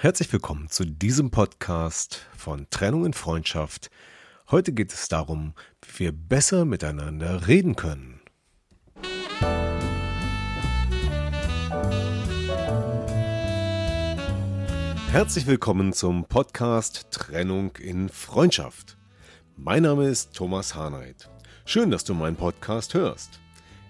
Herzlich willkommen zu diesem Podcast von Trennung in Freundschaft. Heute geht es darum, wie wir besser miteinander reden können. Herzlich willkommen zum Podcast Trennung in Freundschaft. Mein Name ist Thomas Harnight. Schön, dass du meinen Podcast hörst.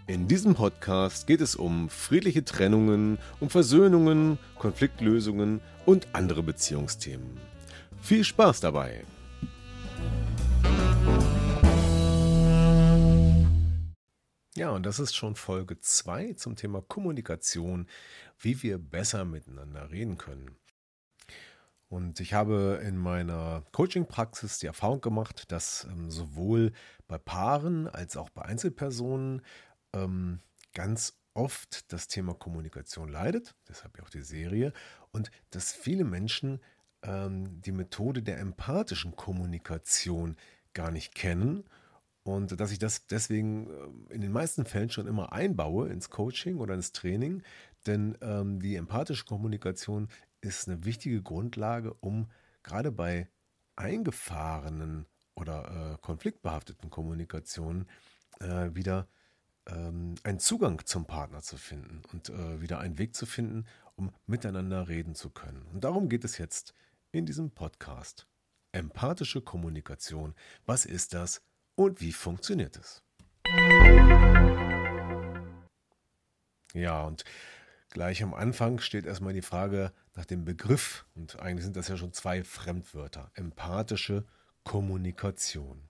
In diesem Podcast geht es um friedliche Trennungen, um Versöhnungen, Konfliktlösungen und andere Beziehungsthemen. Viel Spaß dabei! Ja, und das ist schon Folge 2 zum Thema Kommunikation, wie wir besser miteinander reden können. Und ich habe in meiner Coaching-Praxis die Erfahrung gemacht, dass ähm, sowohl bei Paaren als auch bei Einzelpersonen ähm, ganz oft das Thema Kommunikation leidet, deshalb ja auch die Serie, und dass viele Menschen ähm, die Methode der empathischen Kommunikation gar nicht kennen. Und dass ich das deswegen ähm, in den meisten Fällen schon immer einbaue ins Coaching oder ins Training, denn ähm, die empathische Kommunikation ist eine wichtige Grundlage, um gerade bei eingefahrenen oder äh, konfliktbehafteten Kommunikationen äh, wieder ähm, einen Zugang zum Partner zu finden und äh, wieder einen Weg zu finden, um miteinander reden zu können. Und darum geht es jetzt in diesem Podcast. Empathische Kommunikation. Was ist das und wie funktioniert es? Ja, und gleich am Anfang steht erstmal die Frage nach dem Begriff. Und eigentlich sind das ja schon zwei Fremdwörter. Empathische Kommunikation.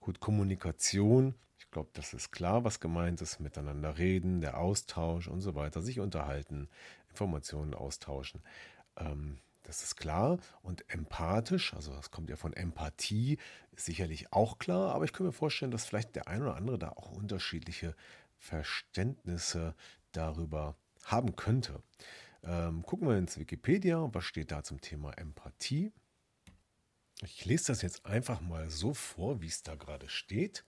Gut, Kommunikation ich glaube, das ist klar, was gemeint ist. Miteinander reden, der Austausch und so weiter, sich unterhalten, Informationen austauschen. Ähm, das ist klar. Und empathisch, also das kommt ja von Empathie, ist sicherlich auch klar. Aber ich kann mir vorstellen, dass vielleicht der ein oder andere da auch unterschiedliche Verständnisse darüber haben könnte. Ähm, gucken wir ins Wikipedia. Was steht da zum Thema Empathie? Ich lese das jetzt einfach mal so vor, wie es da gerade steht.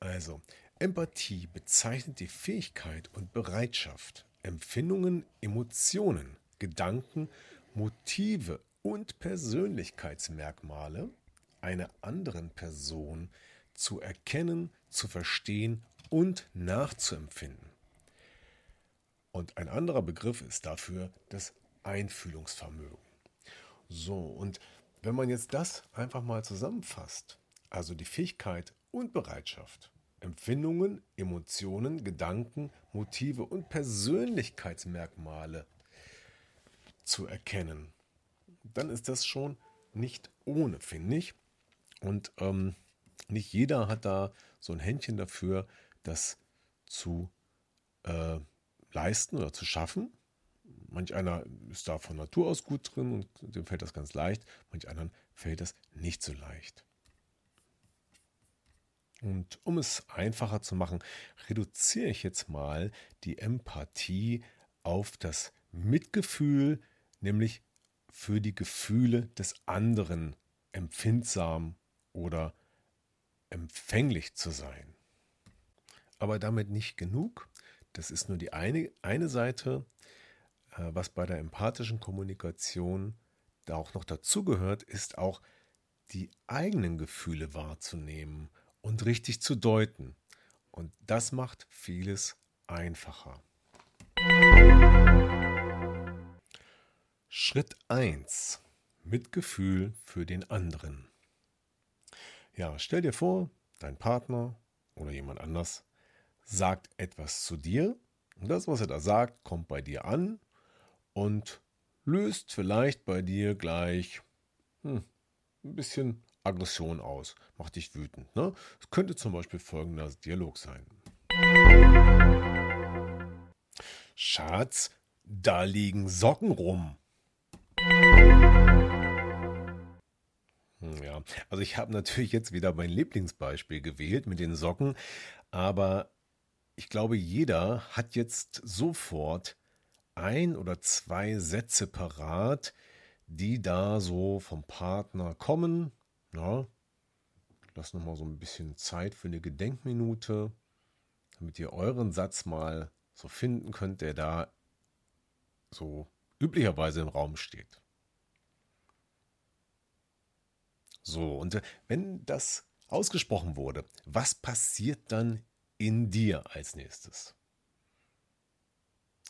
Also, Empathie bezeichnet die Fähigkeit und Bereitschaft, Empfindungen, Emotionen, Gedanken, Motive und Persönlichkeitsmerkmale einer anderen Person zu erkennen, zu verstehen und nachzuempfinden. Und ein anderer Begriff ist dafür das Einfühlungsvermögen. So, und wenn man jetzt das einfach mal zusammenfasst, also die Fähigkeit und Bereitschaft, Empfindungen, Emotionen, Gedanken, Motive und Persönlichkeitsmerkmale zu erkennen, dann ist das schon nicht ohne, finde ich. Und ähm, nicht jeder hat da so ein Händchen dafür, das zu äh, leisten oder zu schaffen. Manch einer ist da von Natur aus gut drin und dem fällt das ganz leicht, manch anderen fällt das nicht so leicht. Und um es einfacher zu machen, reduziere ich jetzt mal die Empathie auf das Mitgefühl, nämlich für die Gefühle des anderen empfindsam oder empfänglich zu sein. Aber damit nicht genug. Das ist nur die eine, eine Seite, äh, was bei der empathischen Kommunikation da auch noch dazugehört, ist auch die eigenen Gefühle wahrzunehmen und richtig zu deuten. Und das macht vieles einfacher. Schritt 1. Mitgefühl für den anderen. Ja, stell dir vor, dein Partner oder jemand anders sagt etwas zu dir und das, was er da sagt, kommt bei dir an und löst vielleicht bei dir gleich hm, ein bisschen Aggression aus, macht dich wütend. Ne? Es könnte zum Beispiel folgender Dialog sein. Schatz, da liegen Socken rum. Hm, ja, also ich habe natürlich jetzt wieder mein Lieblingsbeispiel gewählt mit den Socken, aber ich glaube, jeder hat jetzt sofort ein oder zwei Sätze parat, die da so vom Partner kommen. Ja, lass noch mal so ein bisschen Zeit für eine Gedenkminute, damit ihr euren Satz mal so finden könnt, der da so üblicherweise im Raum steht. So, und äh, wenn das ausgesprochen wurde, was passiert dann in dir als nächstes?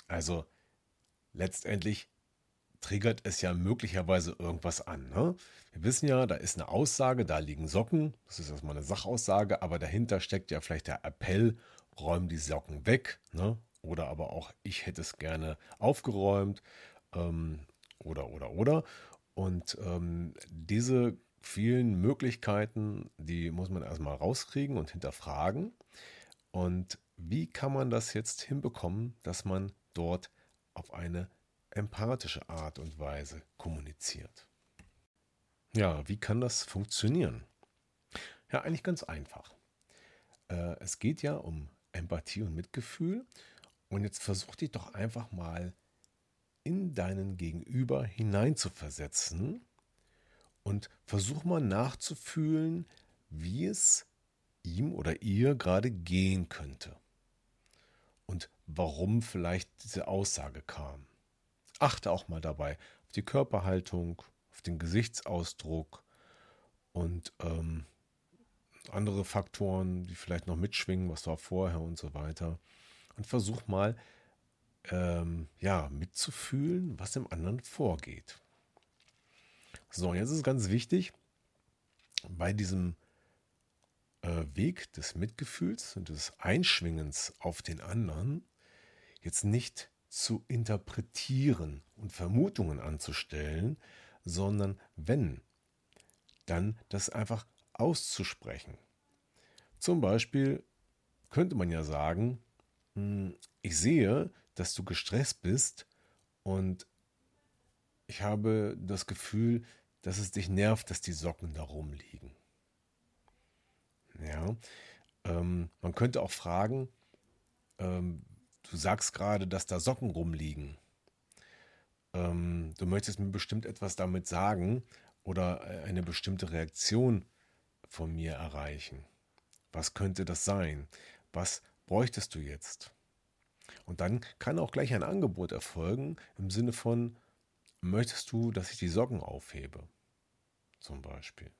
Also letztendlich triggert es ja möglicherweise irgendwas an. Ne? Wir wissen ja, da ist eine Aussage, da liegen Socken, das ist erstmal eine Sachaussage, aber dahinter steckt ja vielleicht der Appell, räum die Socken weg. Ne? Oder aber auch, ich hätte es gerne aufgeräumt. Ähm, oder, oder, oder. Und ähm, diese vielen Möglichkeiten, die muss man erstmal rauskriegen und hinterfragen. Und wie kann man das jetzt hinbekommen, dass man dort auf eine empathische Art und Weise kommuniziert? Ja, wie kann das funktionieren? Ja, eigentlich ganz einfach. Äh, es geht ja um Empathie und Mitgefühl. Und jetzt versuch dich doch einfach mal in deinen Gegenüber hineinzuversetzen und versuch mal nachzufühlen, wie es ihm oder ihr gerade gehen könnte und warum vielleicht diese Aussage kam. Achte auch mal dabei auf die Körperhaltung, auf den Gesichtsausdruck und ähm, andere Faktoren, die vielleicht noch mitschwingen, was war vorher und so weiter. Und versuch mal, ähm, ja, mitzufühlen, was im anderen vorgeht. So, jetzt ist ganz wichtig, bei diesem äh, Weg des Mitgefühls und des Einschwingens auf den anderen jetzt nicht zu interpretieren und Vermutungen anzustellen, sondern wenn, dann das einfach auszusprechen. Zum Beispiel könnte man ja sagen, hm, ich sehe, dass du gestresst bist und ich habe das Gefühl, dass es dich nervt, dass die Socken da rumliegen. Ja, ähm, man könnte auch fragen, ähm, du sagst gerade, dass da Socken rumliegen. Ähm, du möchtest mir bestimmt etwas damit sagen oder äh, eine bestimmte Reaktion von mir erreichen. Was könnte das sein? Was bräuchtest du jetzt? Und dann kann auch gleich ein Angebot erfolgen im Sinne von, möchtest du, dass ich die Socken aufhebe? Zum Beispiel.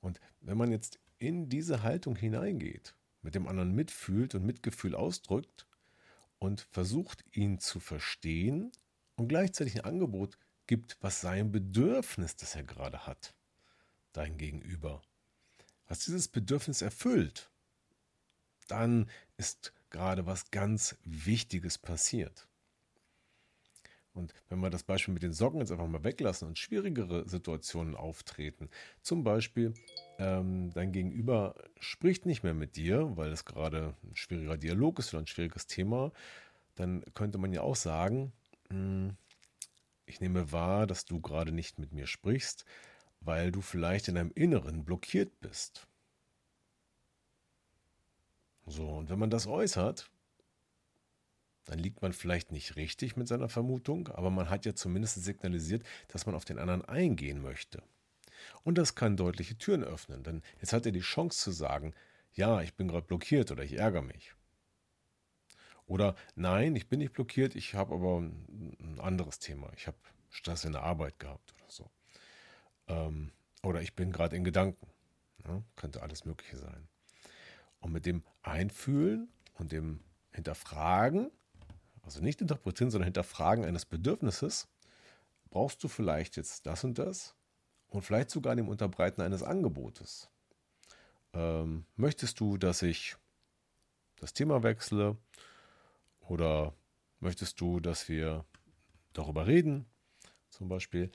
Und wenn man jetzt in diese Haltung hineingeht, mit dem anderen mitfühlt und Mitgefühl ausdrückt und versucht, ihn zu verstehen und gleichzeitig ein Angebot gibt, was sein Bedürfnis, das er gerade hat, dein Gegenüber, was dieses Bedürfnis erfüllt, dann ist gerade was ganz Wichtiges passiert. Und wenn wir das Beispiel mit den Socken jetzt einfach mal weglassen und schwierigere Situationen auftreten, zum Beispiel ähm, dein Gegenüber spricht nicht mehr mit dir, weil es gerade ein schwieriger Dialog ist oder ein schwieriges Thema, dann könnte man ja auch sagen, hm, ich nehme wahr, dass du gerade nicht mit mir sprichst, weil du vielleicht in deinem Inneren blockiert bist. So, und wenn man das äußert, dann liegt man vielleicht nicht richtig mit seiner Vermutung, aber man hat ja zumindest signalisiert, dass man auf den anderen eingehen möchte. Und das kann deutliche Türen öffnen, denn jetzt hat er die Chance zu sagen, ja, ich bin gerade blockiert oder ich ärgere mich. Oder nein, ich bin nicht blockiert, ich habe aber ein anderes Thema. Ich habe Stress in der Arbeit gehabt oder so. Ähm, oder ich bin gerade in Gedanken. Ja, könnte alles Mögliche sein. Und mit dem Einfühlen und dem Hinterfragen, also nicht interpretieren, sondern Hinterfragen eines Bedürfnisses, brauchst du vielleicht jetzt das und das und vielleicht sogar dem Unterbreiten eines Angebotes. Ähm, möchtest du, dass ich das Thema wechsle oder möchtest du, dass wir darüber reden? Zum Beispiel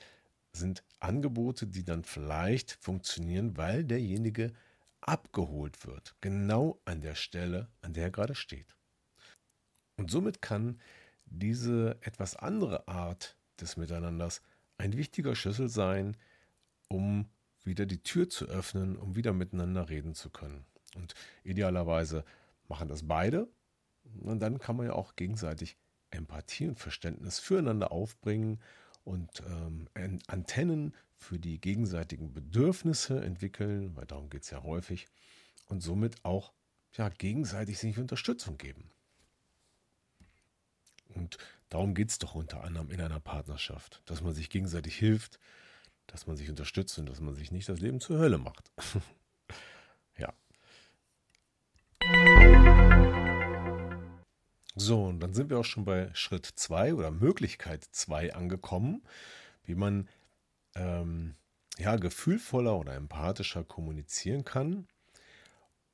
sind Angebote, die dann vielleicht funktionieren, weil derjenige abgeholt wird, genau an der Stelle, an der er gerade steht. Und somit kann diese etwas andere Art des Miteinanders ein wichtiger Schlüssel sein, um wieder die Tür zu öffnen, um wieder miteinander reden zu können. Und idealerweise machen das beide. Und dann kann man ja auch gegenseitig Empathie und Verständnis füreinander aufbringen und ähm, Antennen für die gegenseitigen Bedürfnisse entwickeln, weil darum geht es ja häufig, und somit auch ja, gegenseitig sich Unterstützung geben. Und darum geht es doch unter anderem in einer Partnerschaft, dass man sich gegenseitig hilft, dass man sich unterstützt und dass man sich nicht das Leben zur Hölle macht. ja. So, und dann sind wir auch schon bei Schritt 2 oder Möglichkeit 2 angekommen, wie man ähm, ja, gefühlvoller oder empathischer kommunizieren kann.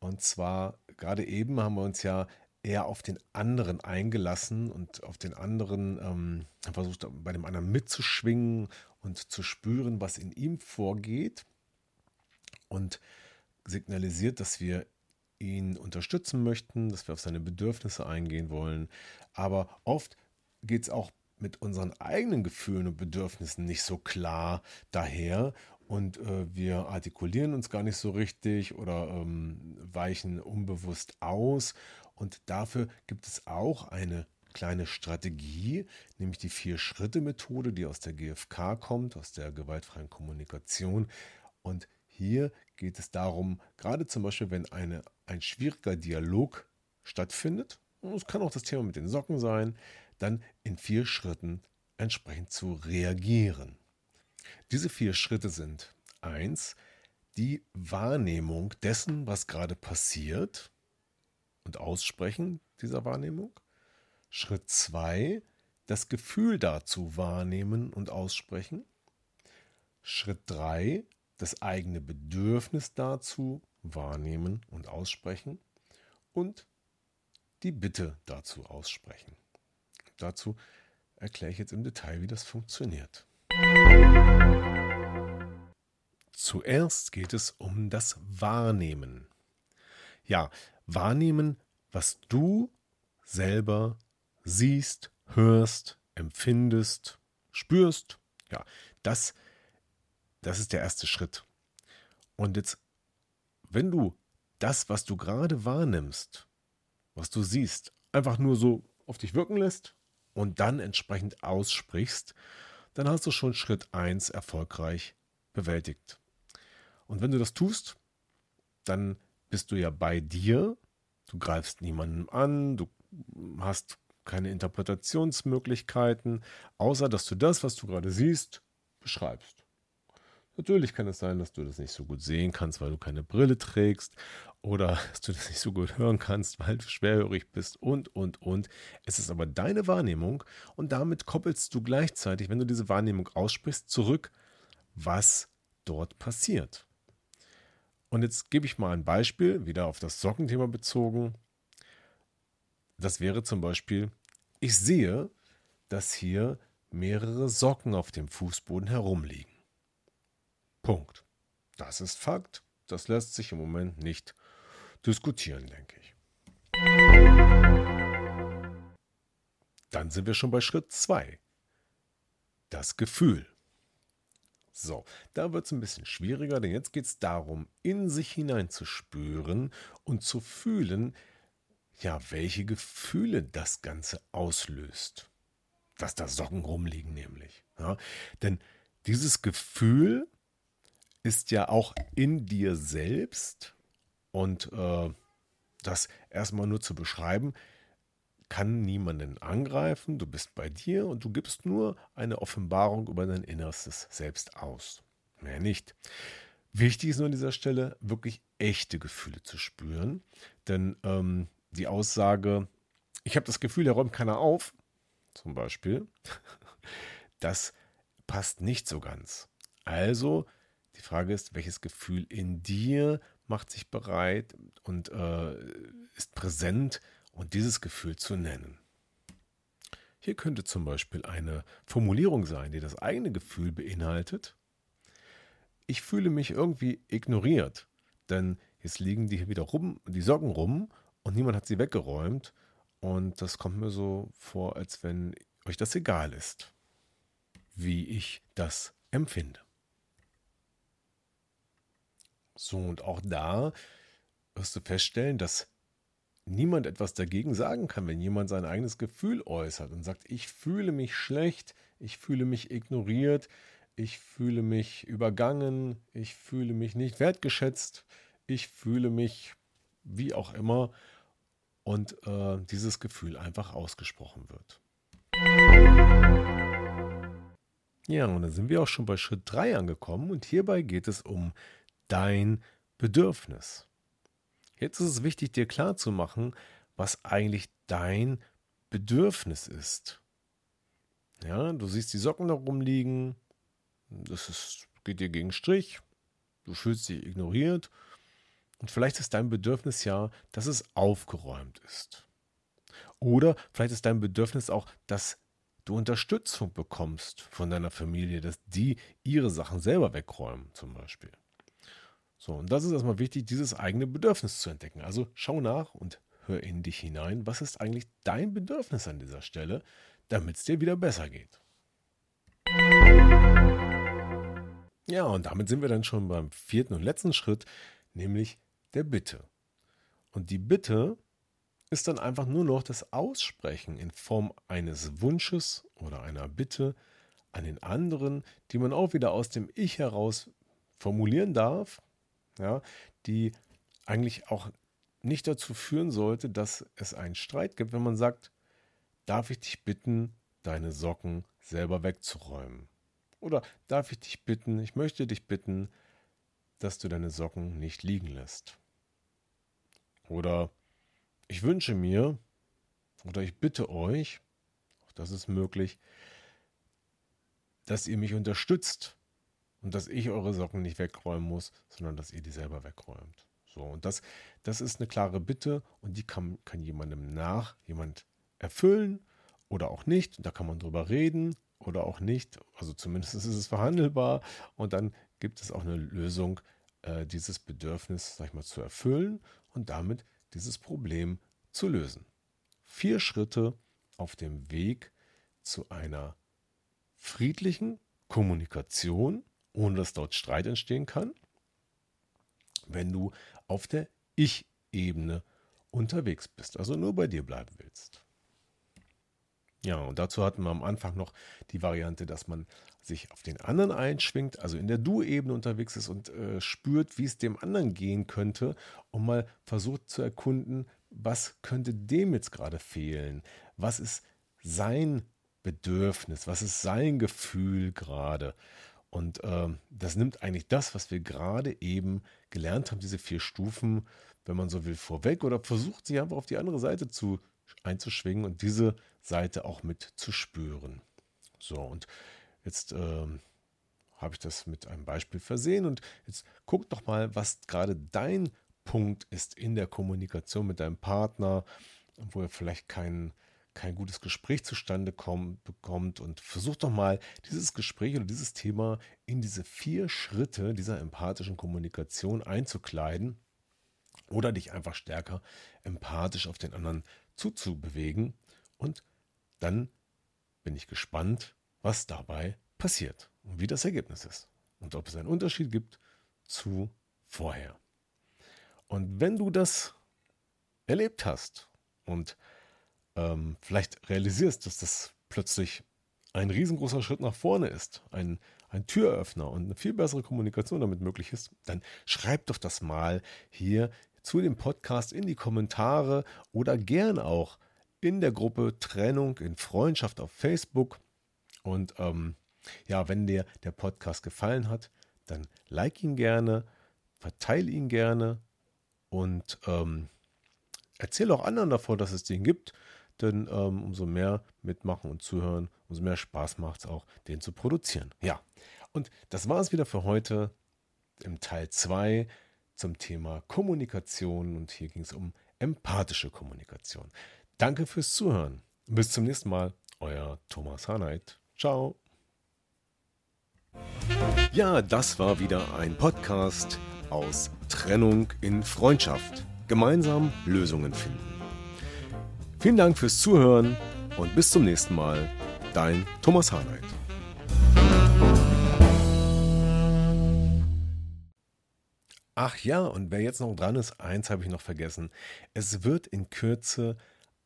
Und zwar, gerade eben haben wir uns ja eher auf den anderen eingelassen und auf den anderen ähm, versucht, bei dem anderen mitzuschwingen und zu spüren, was in ihm vorgeht. Und signalisiert, dass wir ihn unterstützen möchten, dass wir auf seine Bedürfnisse eingehen wollen. Aber oft geht es auch mit unseren eigenen Gefühlen und Bedürfnissen nicht so klar daher und äh, wir artikulieren uns gar nicht so richtig oder ähm, weichen unbewusst aus. Und dafür gibt es auch eine kleine Strategie, nämlich die Vier-Schritte-Methode, die aus der GfK kommt, aus der gewaltfreien Kommunikation. Und hier geht es darum, gerade zum Beispiel, wenn eine, ein schwieriger Dialog stattfindet, und es kann auch das Thema mit den Socken sein, dann in vier Schritten entsprechend zu reagieren. Diese vier Schritte sind eins, die Wahrnehmung dessen, was gerade passiert und Aussprechen dieser Wahrnehmung. Schritt zwei, das Gefühl dazu wahrnehmen und aussprechen. Schritt drei, das eigene Bedürfnis dazu wahrnehmen und aussprechen. Und die Bitte dazu aussprechen. Dazu erkläre ich jetzt im Detail, wie das funktioniert. Zuerst geht es um das Wahrnehmen. Ja, wahrnehmen, was du selber siehst, hörst, empfindest, spürst. Ja, das, das ist der erste Schritt. Und jetzt, wenn du das, was du gerade wahrnimmst, was du siehst, einfach nur so auf dich wirken lässt und dann entsprechend aussprichst, dann hast du schon Schritt 1 erfolgreich bewältigt. Und wenn du das tust, dann bist du ja bei dir, du greifst niemandem an, du hast keine Interpretationsmöglichkeiten, außer dass du das, was du gerade siehst, beschreibst. Natürlich kann es sein, dass du das nicht so gut sehen kannst, weil du keine Brille trägst oder dass du das nicht so gut hören kannst, weil du schwerhörig bist und, und, und. Es ist aber deine Wahrnehmung und damit koppelst du gleichzeitig, wenn du diese Wahrnehmung aussprichst, zurück, was dort passiert. Und jetzt gebe ich mal ein Beispiel, wieder auf das Sockenthema bezogen. Das wäre zum Beispiel, ich sehe, dass hier mehrere Socken auf dem Fußboden herumliegen. Punkt. Das ist Fakt. Das lässt sich im Moment nicht diskutieren, denke ich. Dann sind wir schon bei Schritt 2. Das Gefühl. So, da wird es ein bisschen schwieriger, denn jetzt geht es darum, in sich hineinzuspüren und zu fühlen, ja, welche Gefühle das Ganze auslöst. Dass da Socken rumliegen, nämlich. Ja, denn dieses Gefühl ist ja auch in dir selbst und äh, das erstmal nur zu beschreiben, kann niemanden angreifen, du bist bei dir und du gibst nur eine Offenbarung über dein Innerstes selbst aus. Mehr nicht. Wichtig ist nur an dieser Stelle, wirklich echte Gefühle zu spüren, denn ähm, die Aussage, ich habe das Gefühl, der räumt keiner auf, zum Beispiel, das passt nicht so ganz. Also, die Frage ist, welches Gefühl in dir macht sich bereit und äh, ist präsent und dieses Gefühl zu nennen. Hier könnte zum Beispiel eine Formulierung sein, die das eigene Gefühl beinhaltet. Ich fühle mich irgendwie ignoriert, denn jetzt liegen die hier wieder rum, die Socken rum und niemand hat sie weggeräumt Und das kommt mir so vor, als wenn euch das egal ist, wie ich das empfinde. So, und auch da wirst du feststellen, dass niemand etwas dagegen sagen kann, wenn jemand sein eigenes Gefühl äußert und sagt, ich fühle mich schlecht, ich fühle mich ignoriert, ich fühle mich übergangen, ich fühle mich nicht wertgeschätzt, ich fühle mich wie auch immer und äh, dieses Gefühl einfach ausgesprochen wird. Ja, und dann sind wir auch schon bei Schritt 3 angekommen und hierbei geht es um dein Bedürfnis. Jetzt ist es wichtig, dir klarzumachen, was eigentlich dein Bedürfnis ist. Ja, du siehst die Socken da rumliegen, das ist, geht dir gegen Strich, du fühlst dich ignoriert und vielleicht ist dein Bedürfnis ja, dass es aufgeräumt ist. Oder vielleicht ist dein Bedürfnis auch, dass du Unterstützung bekommst von deiner Familie, dass die ihre Sachen selber wegräumen, zum Beispiel. So, und das ist erstmal wichtig, dieses eigene Bedürfnis zu entdecken. Also schau nach und hör in dich hinein. Was ist eigentlich dein Bedürfnis an dieser Stelle, damit es dir wieder besser geht? Ja, und damit sind wir dann schon beim vierten und letzten Schritt, nämlich der Bitte. Und die Bitte ist dann einfach nur noch das Aussprechen in Form eines Wunsches oder einer Bitte an den anderen, die man auch wieder aus dem Ich heraus formulieren darf, ja, die eigentlich auch nicht dazu führen sollte, dass es einen Streit gibt, wenn man sagt, darf ich dich bitten, deine Socken selber wegzuräumen? Oder darf ich dich bitten, ich möchte dich bitten, dass du deine Socken nicht liegen lässt? Oder ich wünsche mir, oder ich bitte euch, auch das ist möglich, dass ihr mich unterstützt und dass ich eure Socken nicht wegräumen muss, sondern dass ihr die selber wegräumt. So, und das, das ist eine klare Bitte und die kann, kann jemandem nach, jemand erfüllen oder auch nicht. Da kann man drüber reden oder auch nicht. Also zumindest ist es verhandelbar und dann gibt es auch eine Lösung, äh, dieses Bedürfnis, sag ich mal, zu erfüllen und damit dieses Problem zu lösen. Vier Schritte auf dem Weg zu einer friedlichen Kommunikation ohne dass dort Streit entstehen kann, wenn du auf der Ich-Ebene unterwegs bist, also nur bei dir bleiben willst. Ja, und dazu hatten wir am Anfang noch die Variante, dass man sich auf den anderen einschwingt, also in der Du-Ebene unterwegs ist und äh, spürt, wie es dem anderen gehen könnte und mal versucht zu erkunden, was könnte dem jetzt gerade fehlen? Was ist sein Bedürfnis? Was ist sein Gefühl gerade? Und äh, das nimmt eigentlich das, was wir gerade eben gelernt haben, diese vier Stufen, wenn man so will, vorweg oder versucht sich einfach auf die andere Seite zu, einzuschwingen und diese Seite auch mit zu spüren. So, und jetzt äh, habe ich das mit einem Beispiel versehen und jetzt guck doch mal, was gerade dein Punkt ist in der Kommunikation mit deinem Partner, wo er vielleicht keinen kein gutes Gespräch zustande kommt, bekommt und versuch doch mal dieses Gespräch oder dieses Thema in diese vier Schritte dieser empathischen Kommunikation einzukleiden oder dich einfach stärker empathisch auf den anderen zuzubewegen und dann bin ich gespannt, was dabei passiert und wie das Ergebnis ist und ob es einen Unterschied gibt zu vorher. Und wenn du das erlebt hast und ähm, vielleicht realisierst, dass das plötzlich ein riesengroßer Schritt nach vorne ist, ein, ein Türöffner und eine viel bessere Kommunikation damit möglich ist, dann schreib doch das mal hier zu dem Podcast in die Kommentare oder gern auch in der Gruppe Trennung in Freundschaft auf Facebook. Und ähm, ja, wenn dir der Podcast gefallen hat, dann like ihn gerne, verteile ihn gerne und ähm, erzähle auch anderen davon, dass es den gibt denn ähm, umso mehr mitmachen und zuhören, umso mehr Spaß macht es auch, den zu produzieren. Ja, und das war es wieder für heute im Teil 2 zum Thema Kommunikation und hier ging es um empathische Kommunikation. Danke fürs Zuhören. Bis zum nächsten Mal. Euer Thomas Harnight. Ciao. Ja, das war wieder ein Podcast aus Trennung in Freundschaft. Gemeinsam Lösungen finden. Vielen Dank fürs Zuhören und bis zum nächsten Mal. Dein Thomas Harnight. Ach ja, und wer jetzt noch dran ist, eins habe ich noch vergessen. Es wird in Kürze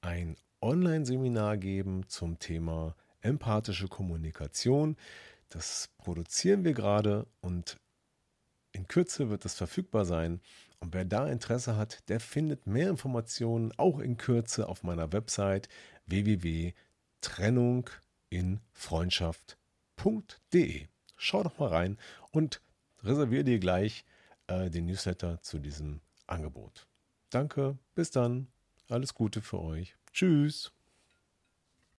ein Online-Seminar geben zum Thema empathische Kommunikation. Das produzieren wir gerade und in Kürze wird es verfügbar sein. Und wer da Interesse hat, der findet mehr Informationen auch in Kürze auf meiner Website www.trennunginfreundschaft.de. Schau doch mal rein und reserviere dir gleich äh, den Newsletter zu diesem Angebot. Danke, bis dann, alles Gute für euch. Tschüss.